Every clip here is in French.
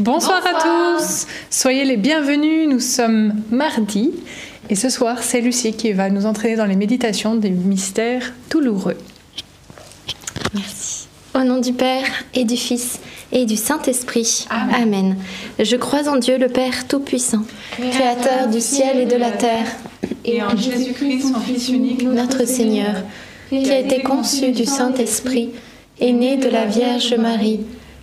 Bonsoir, à tous, soyez les bienvenus, nous sommes mardi et ce soir c'est Lucie qui va nous entraîner dans les méditations des mystères douloureux. Merci. Au nom du Père et du Fils et du Saint-Esprit. Amen. Je crois en Dieu le Père Tout-Puissant, Créateur du ciel et de la terre, et en Jésus-Christ, son Fils unique, notre Seigneur, qui a été conçu du Saint-Esprit, est né de la Vierge Marie,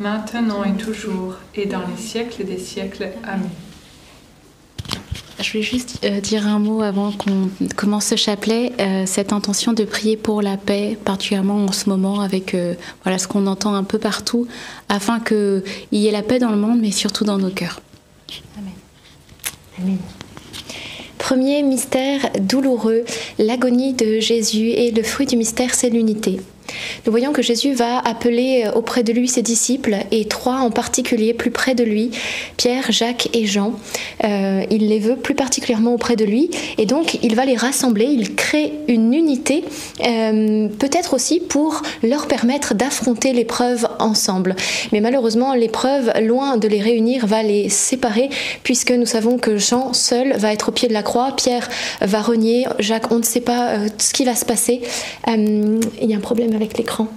maintenant et toujours, et dans les siècles des siècles. Amen. Je voulais juste euh, dire un mot avant qu'on commence ce chapelet. Euh, cette intention de prier pour la paix, particulièrement en ce moment, avec euh, voilà ce qu'on entend un peu partout, afin qu'il y ait la paix dans le monde, mais surtout dans nos cœurs. Amen. Amen. Premier mystère douloureux, l'agonie de Jésus et le fruit du mystère, c'est l'unité. Nous voyons que Jésus va appeler euh, auprès de lui ses disciples, et trois en particulier plus près de lui, Pierre, Jacques et Jean. Euh, il les veut plus particulièrement auprès de lui, et donc il va les rassembler, il crée une unité, euh, peut-être aussi pour leur permettre d'affronter l'épreuve ensemble. Mais malheureusement, l'épreuve, loin de les réunir, va les séparer, puisque nous savons que Jean seul va être au pied de la croix, Pierre va renier, Jacques, on ne sait pas ce qui va se passer. il y a un problème avec l'écran.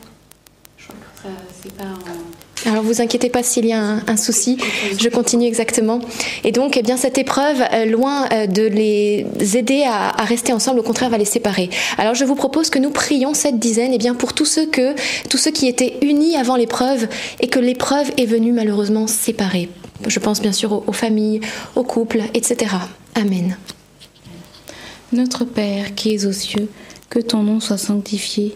Je crois que ça, c'est pas Alors vous inquiétez pas s'il y a un, souci, je continue exactement. Et donc, eh bien, cette épreuve, euh, loin euh, de les aider à, rester ensemble, au contraire, va les séparer. Alors je vous propose que nous prions cette dizaine, eh bien, pour tous ceux que, tous ceux qui étaient unis avant l'épreuve et que l'épreuve est venue malheureusement séparer. Je pense bien sûr aux, aux familles, aux couples, etc. Amen. Notre Père qui es aux cieux, que ton nom soit sanctifié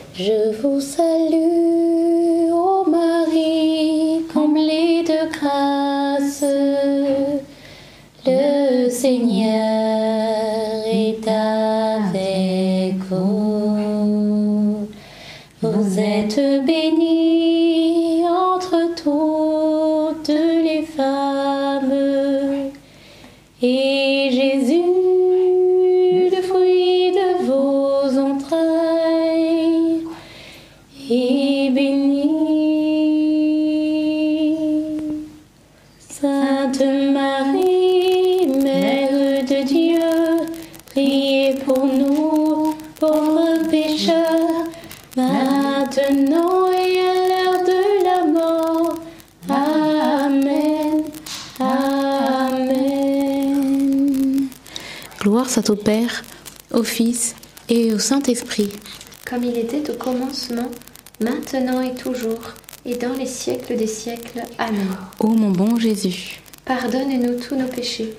Je vous salue, ô Marie, comblée de grâce. Le Seigneur est avec vous. Vous êtes bénie entre toutes les femmes. Et Jésus, soit au Père, au Fils et au Saint-Esprit. Comme il était au commencement, maintenant et toujours, et dans les siècles des siècles. Amen. Ô mon bon Jésus, Pardonne-nous tous nos péchés,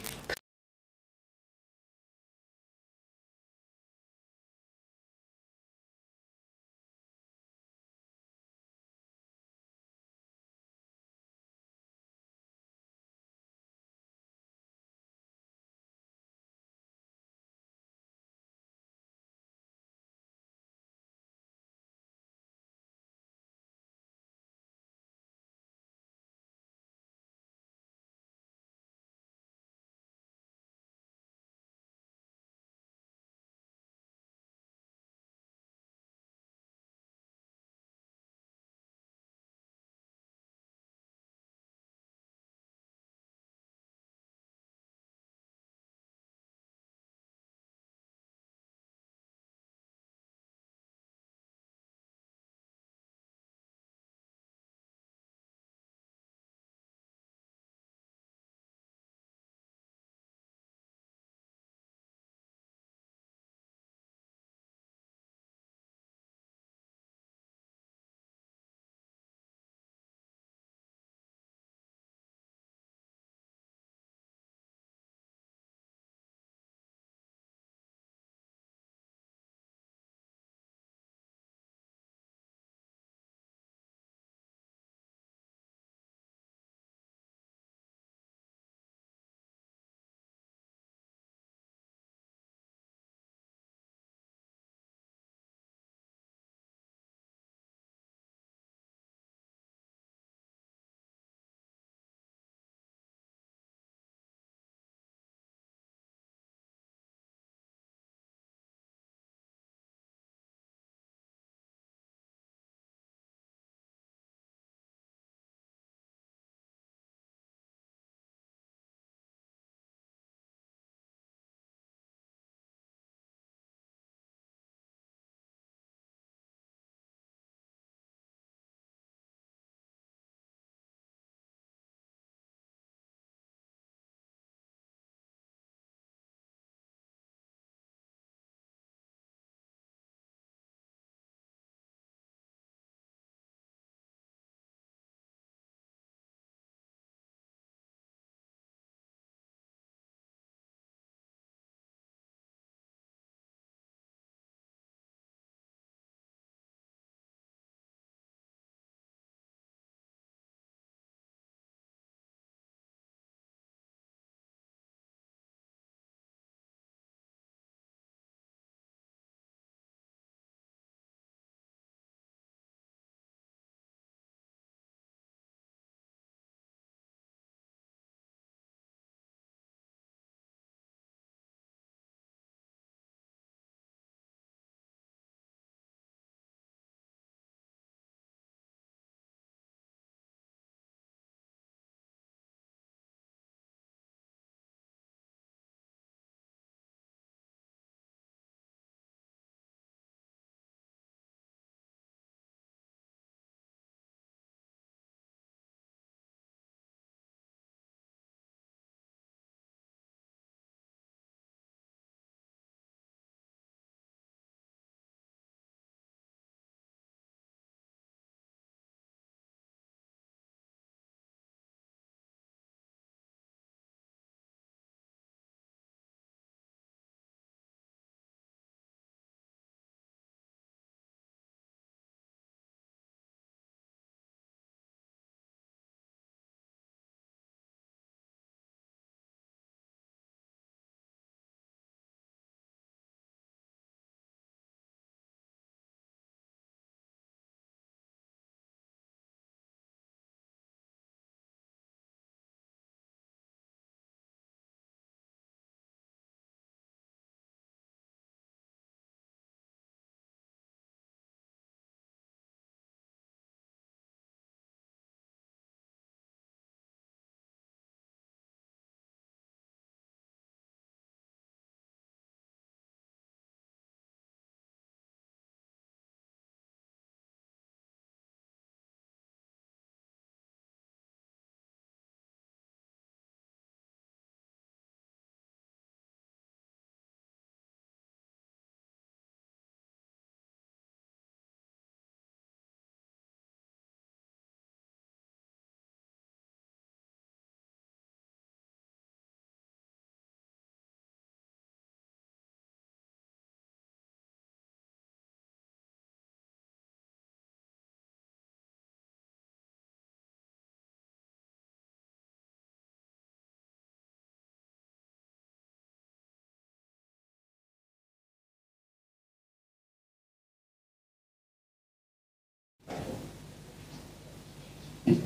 Donc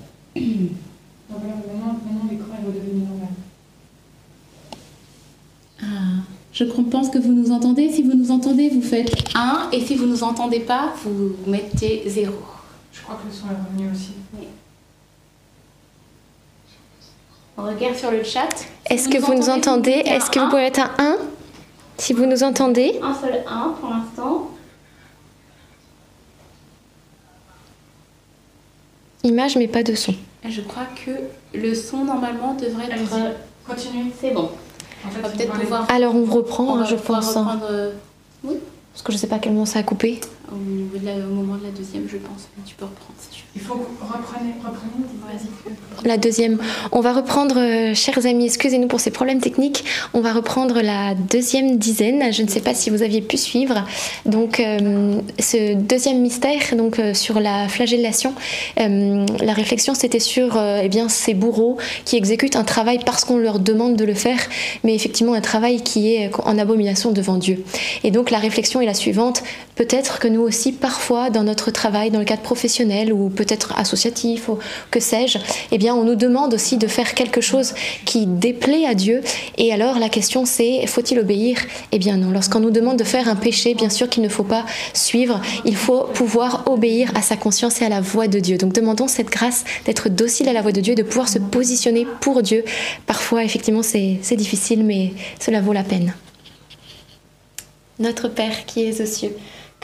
voilà, maintenant, maintenant l'écran est redevenu normal. Ah, je pense que vous nous entendez. Si vous nous entendez, vous faites 1. Et si vous ne nous entendez pas, vous mettez 0. Je crois que le son est revenu aussi. On regarde sur le chat. Est-ce que vous nous entendez Est-ce que vous pouvez mettre un? 1 Si vous nous entendez? Un seul 1 pour l'instant. Image mais pas de son. Je crois que le son normalement devrait être. Allez-y, continuez. C'est bon. En fait, On va si peut-être vous parlez- pouvoir. Alors on reprend, on hein, va je pense. hein. reprendre euh, Parce que je sais pas quel moment ça a coupé. Au, niveau de la- au moment de la deuxième, je pense. Mais tu peux reprendre si tu veux. Il faut que vous repreniez, reprenez. Vas-y. La deuxième. On va reprendre, euh, chers amis, excusez-nous pour ces problèmes techniques. On va reprendre la deuxième dizaine. Je ne sais pas si vous aviez pu suivre. Donc, euh, ce deuxième mystère, donc euh, sur la flagellation, euh, la réflexion c'était sur euh, eh bien ces bourreaux qui exécutent un travail parce qu'on leur demande de le faire, mais effectivement un travail qui est en abomination devant Dieu. Et donc la réflexion est la suivante. Peut-être que nous aussi, parfois, dans notre travail, dans le cadre professionnel ou peut-être associatif ou que sais-je, eh bien, on nous demande aussi de faire quelque chose qui déplaît à Dieu. Et alors, la question c'est, faut-il obéir? Eh bien non. Lorsqu'on nous demande de faire un péché, bien sûr qu'il ne faut pas suivre. Il faut pouvoir obéir à sa conscience et à la voix de Dieu. Donc, demandons cette grâce d'être docile à la voix de Dieu, de pouvoir se positionner pour Dieu. Parfois, effectivement, c'est difficile, mais cela vaut la peine. Notre Père qui es aux cieux,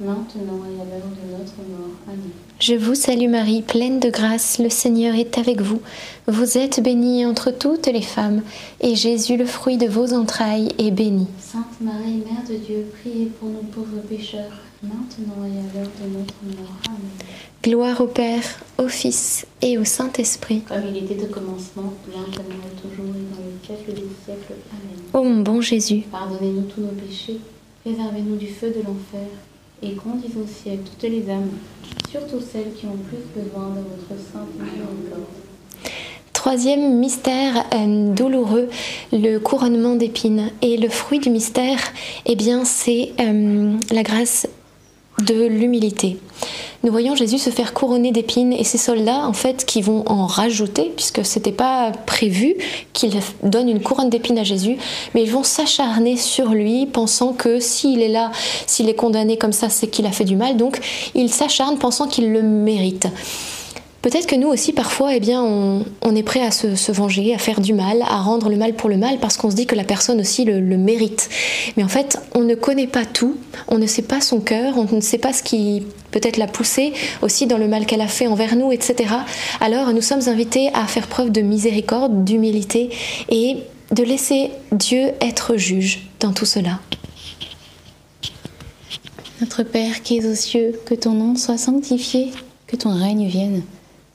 maintenant et à l'heure de notre mort. Amen. Je vous salue Marie, pleine de grâce, le Seigneur est avec vous. Vous êtes bénie entre toutes les femmes, et Jésus, le fruit de vos entrailles, est béni. Sainte Marie, Mère de Dieu, priez pour nous pauvres pécheurs, maintenant et à l'heure de notre mort. Amen. Gloire au Père, au Fils et au Saint-Esprit. Comme il était au commencement, maintenant et toujours et dans les siècles des siècles. Amen. Ô mon bon Jésus, Pardonnez-nous tous nos péchés, préservez-nous du feu de l'enfer, et conduisez au ciel toutes les âmes, surtout celles qui ont plus besoin de votre sainte miséricorde. Troisième mystère euh, douloureux, le couronnement d'épines. Et le fruit du mystère, eh bien, c'est euh, la grâce de l'humilité. Nous voyons Jésus se faire couronner d'épines et ces soldats, en fait, qui vont en rajouter, puisque c'était pas prévu qu'ils donnent une couronne d'épines à Jésus, mais ils vont s'acharner sur lui, pensant que s'il est là, s'il est condamné comme ça, c'est qu'il a fait du mal. Donc, ils s'acharnent pensant qu'il le mérite. Peut-être que nous aussi, parfois, eh bien, on, est prêt à se, venger, à faire du mal, à rendre le mal pour le mal, parce qu'on se dit que la personne aussi le, mérite. Mais en fait, on ne connaît pas tout, on ne sait pas son cœur, on ne sait pas ce qui peut-être l'a poussée aussi dans le mal qu'elle a fait envers nous, etc. Alors, nous sommes invités à faire preuve de miséricorde, d'humilité et de laisser Dieu être juge dans tout cela. Notre Père qui es aux cieux, que ton nom soit sanctifié, que ton règne vienne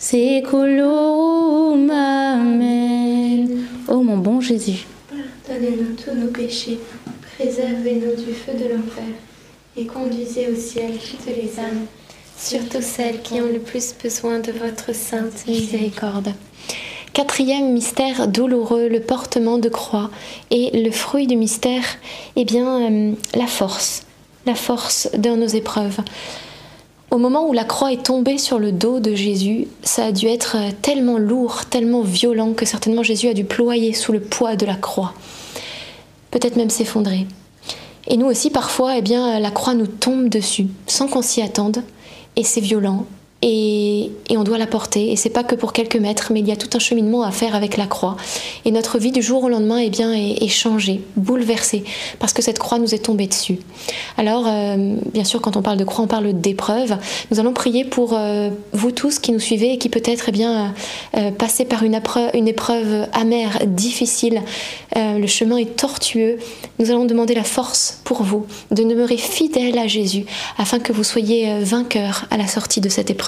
Séculum. Amen. Ô mon bon Jésus, pardonnez-nous tous nos péchés, préservez-nous du feu de l'enfer et conduisez au ciel toutes les âmes, surtout celles qui ont le plus besoin de votre sainte miséricorde. Quatrième mystère douloureux, le portement de croix. Et le fruit du mystère, eh bien, euh, la force, la force dans nos épreuves. Au moment où la croix est tombée sur le dos de Jésus, ça a dû être euh, tellement lourd, tellement violent que certainement Jésus a dû ployer sous le poids de la croix. Peut-être même s'effondrer. Et nous aussi, parfois, eh bien, la croix nous tombe dessus, sans qu'on s'y attende, et c'est violent, et, on doit la porter. Et c'est pas que pour quelques mètres, mais il y a tout un cheminement à faire avec la croix. Et notre vie du jour au lendemain eh bien, est, changée, bouleversée, parce que cette croix nous est tombée dessus. Alors, euh, bien sûr, quand on parle de croix, on parle d'épreuve. Nous allons prier pour euh, vous tous qui nous suivez et qui peut-être eh bien, euh, passez par une épreuve, amère, difficile. le chemin est tortueux. Nous allons demander la force pour vous de demeurer fidèle à Jésus, afin que vous soyez vainqueurs à la sortie de cette épreuve.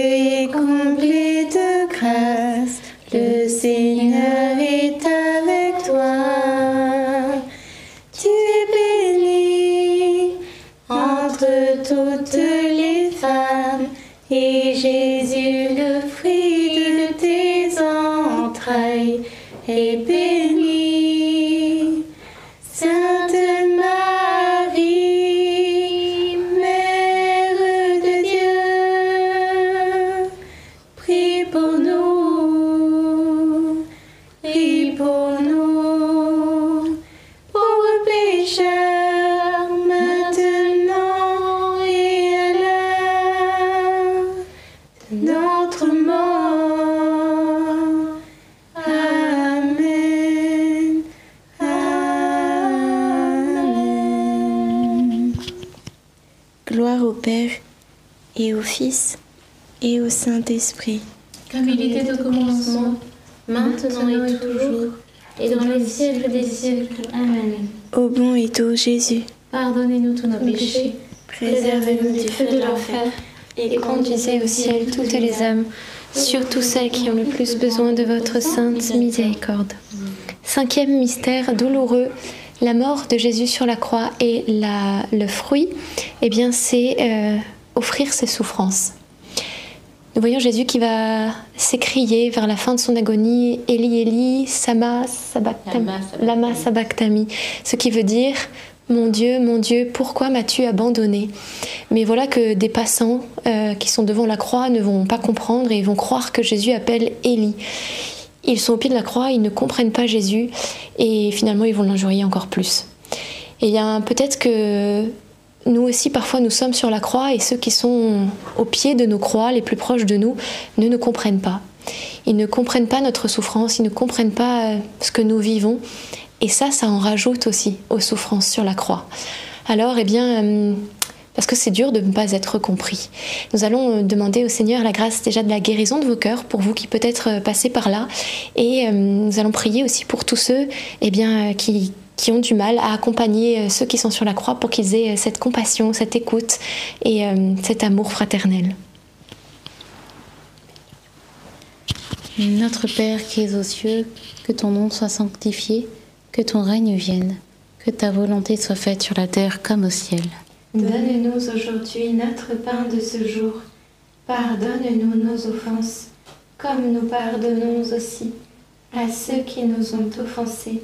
comme il était au commencement, maintenant et toujours, et dans les siècles des siècles. Amen. Ô bon et doux Jésus, Pardonnez-nous tous nos péchés, préservez-nous du feu de l'enfer et conduisez au ciel toutes les âmes, surtout celles qui ont le plus besoin de votre sainte miséricorde. Cinquième mystère douloureux, la mort de Jésus sur la croix et la- le fruit, eh bien c'est euh, offrir ses souffrances. Nous voyons Jésus qui va s'écrier vers la fin de son agonie, Eli Eli, Sama Sabachthani, Lama Sabachthani, ce qui veut dire Mon Dieu, mon Dieu, pourquoi m'as-tu abandonné? Mais voilà que des passants euh, qui sont devant la croix ne vont pas comprendre et ils vont croire que Jésus appelle Élie. Ils sont au pied de la croix, ils ne comprennent pas Jésus et finalement ils vont l'injurier encore plus. Et bien peut-être que nous aussi parfois nous sommes sur la croix et ceux qui sont au pied de nos croix, les plus proches de nous, ne nous comprennent pas. Ils ne comprennent pas notre souffrance, ils ne comprennent pas euh, ce que nous vivons. Et ça, ça en rajoute aussi aux souffrances sur la croix. Alors, eh bien, euh, parce que c'est dur de ne pas être compris. Nous allons euh, demander au Seigneur la grâce déjà de la guérison de vos cœurs, pour vous qui peut-être passez par là. Et nous allons prier aussi pour tous ceux eh bien, qui, qui ont du mal à accompagner euh, ceux qui sont sur la croix pour qu'ils aient euh, cette compassion, cette écoute et euh, cet amour fraternel. Notre Père qui es aux cieux, que ton nom soit sanctifié, que ton règne vienne, que ta volonté soit faite sur la terre comme au ciel. Donne-nous aujourd'hui notre pain de ce jour. Pardonne-nous nos offenses, comme nous pardonnons aussi à ceux qui nous ont offensés.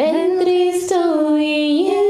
Pendri stoji je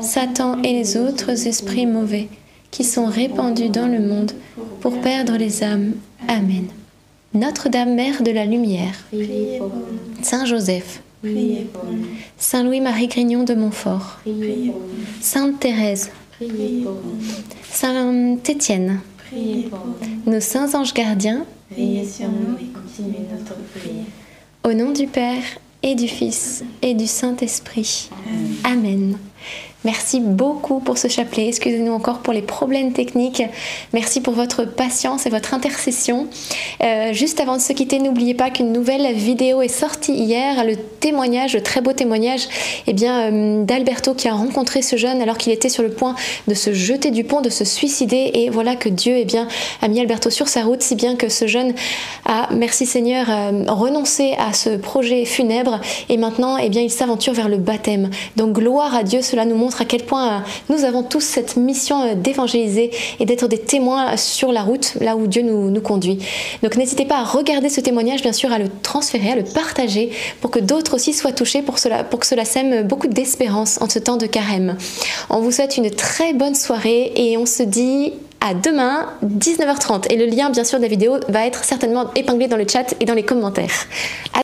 Satan et les autres esprits mauvais qui sont répandus dans le monde pour perdre les âmes. Amen. Notre-Dame, Mère de la Lumière. Saint Joseph. Saint Louis-Marie Grignon de Montfort. Sainte Thérèse. Saint Étienne, nos saints anges gardiens, au nom du Père et du Fils et du Saint-Esprit. Amen. Merci beaucoup pour ce chapelet. Excusez-nous encore pour les problèmes techniques. Merci pour votre patience et votre intercession. Euh, juste avant de se quitter, n'oubliez pas qu'une nouvelle vidéo est sortie hier. Le témoignage, le très beau témoignage eh bien, euh, d'Alberto qui a rencontré ce jeune alors qu'il était sur le point de se jeter du pont, de se suicider. Et voilà que Dieu eh bien, a mis Alberto sur sa route, si bien que ce jeune a, merci Seigneur, euh, renoncé à ce projet funèbre. Et maintenant, eh bien, il s'aventure vers le baptême. Donc gloire à Dieu, cela nous montre à quel point euh, nous avons tous cette mission euh, d'évangéliser et d'être des témoins sur la route, là où Dieu nous, conduit. Donc n'hésitez pas à regarder ce témoignage, bien sûr, à le transférer, à le partager pour que d'autres aussi soient touchés, pour, que cela sème beaucoup d'espérance en ce temps de carême. On vous souhaite une très bonne soirée et on se dit à demain 19h30 et le lien bien sûr de la vidéo va être certainement épinglé dans le chat et dans les commentaires.